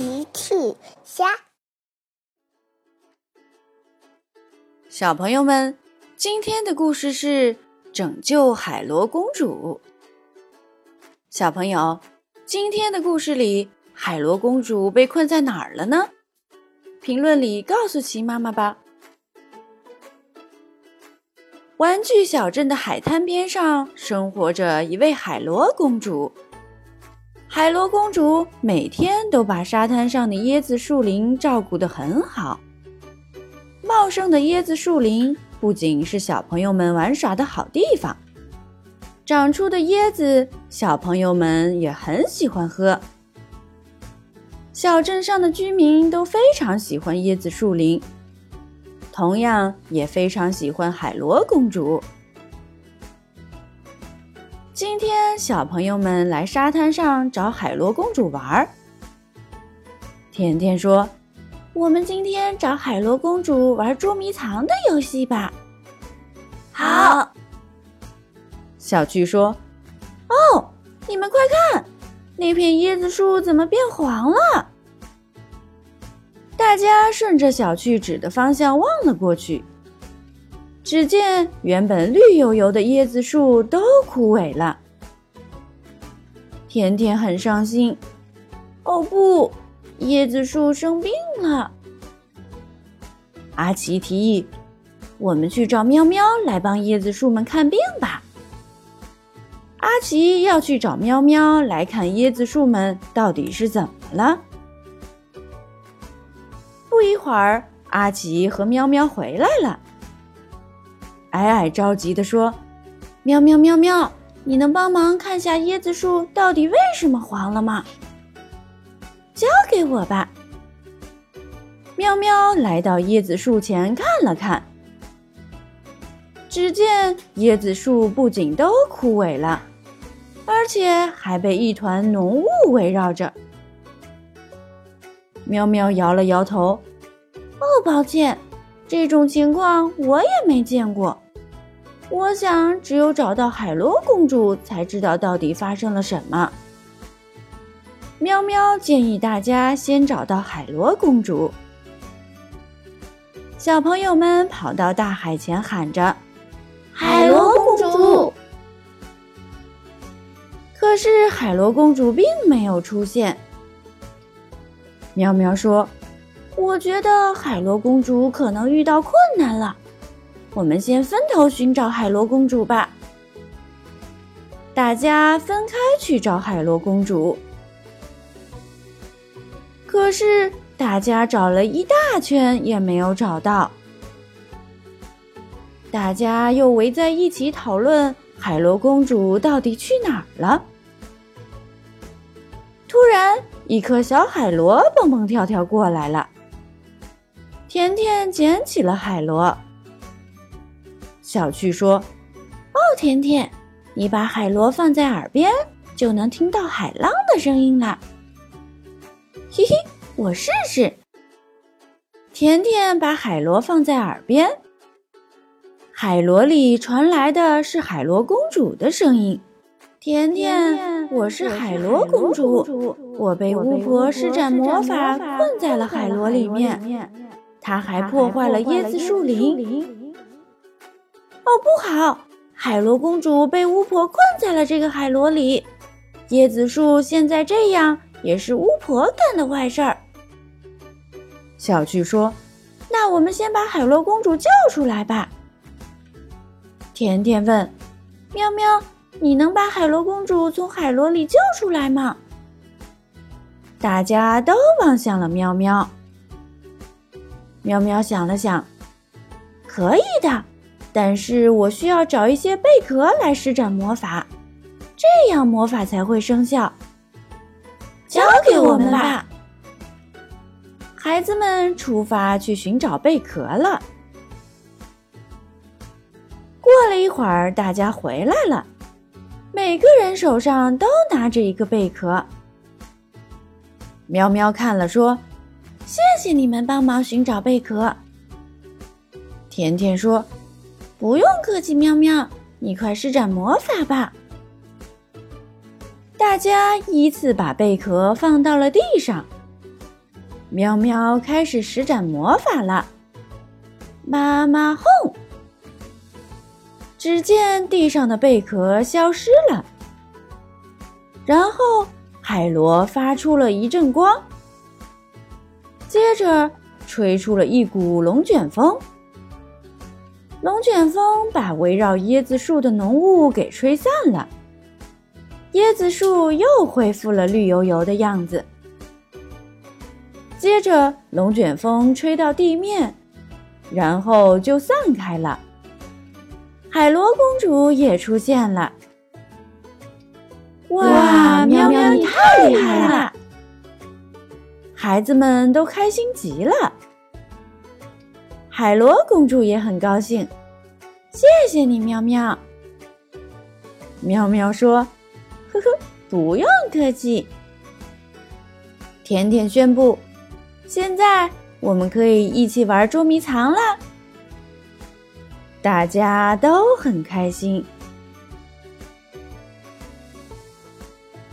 奇趣虾，小朋友们，今天的故事是拯救海螺公主。小朋友，今天的故事里，海螺公主被困在哪儿了呢？评论里告诉奇妈妈吧。玩具小镇的海滩边上，生活着一位海螺公主。海螺公主每天都把沙滩上的椰子树林照顾得很好。茂盛的椰子树林不仅是小朋友们玩耍的好地方，长出的椰子小朋友们也很喜欢喝。小镇上的居民都非常喜欢椰子树林，同样也非常喜欢海螺公主。今天，小朋友们来沙滩上找海螺公主玩儿。甜甜说：“我们今天找海螺公主玩捉迷藏的游戏吧。”好。小趣说：“哦，你们快看，那片椰子树怎么变黄了？”大家顺着小趣指的方向望了过去。只见原本绿油油的椰子树都枯萎了，甜甜很伤心。哦不，椰子树生病了。阿奇提议：“我们去找喵喵来帮椰子树们看病吧。”阿奇要去找喵喵来看椰子树们到底是怎么了。不一会儿，阿奇和喵喵回来了。矮矮着急地说：“喵喵喵喵，你能帮忙看下椰子树到底为什么黄了吗？”交给我吧。喵喵来到椰子树前看了看，只见椰子树不仅都枯萎了，而且还被一团浓雾围绕着。喵喵摇了摇头：“哦，抱歉。”这种情况我也没见过，我想只有找到海螺公主才知道到底发生了什么。喵喵建议大家先找到海螺公主。小朋友们跑到大海前喊着：“海螺公主！”可是海螺公主并没有出现。喵喵说。我觉得海螺公主可能遇到困难了，我们先分头寻找海螺公主吧。大家分开去找海螺公主，可是大家找了一大圈也没有找到。大家又围在一起讨论海螺公主到底去哪儿了。突然，一颗小海螺蹦蹦跳跳过来了。甜甜捡起了海螺。小趣说：“哦，甜甜，你把海螺放在耳边，就能听到海浪的声音了。”嘿嘿，我试试。甜甜把海螺放在耳边，海螺里传来的是海螺公主的声音：“甜甜，我是海螺公主，我被巫婆施展魔法困在了海螺里面。”他还破坏了椰子树林。哦，不好！海螺公主被巫婆困在了这个海螺里。椰子树现在这样，也是巫婆干的坏事儿。小趣说：“那我们先把海螺公主救出来吧。”甜甜问：“喵喵，你能把海螺公主从海螺里救出来吗？”大家都望向了喵喵。喵喵想了想，可以的，但是我需要找一些贝壳来施展魔法，这样魔法才会生效。交给我们吧。孩子们出发去寻找贝壳了。过了一会儿，大家回来了，每个人手上都拿着一个贝壳。喵喵看了说。谢谢你们帮忙寻找贝壳。甜甜说：“不用客气，喵喵，你快施展魔法吧。”大家依次把贝壳放到了地上，喵喵开始施展魔法了。妈妈哄！只见地上的贝壳消失了，然后海螺发出了一阵光，接着吹出了一股龙卷风。龙卷风把围绕椰子树的浓雾给吹散了，椰子树又恢复了绿油油的样子。接着，龙卷风吹到地面，然后就散开了。海螺公主也出现了。哇，喵喵，你太厉害了！孩子们都开心极了。海螺公主也很高兴，谢谢你，喵喵。喵喵说：“呵呵，不用客气。”甜甜宣布：“现在我们可以一起玩捉迷藏了。”大家都很开心。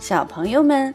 小朋友们，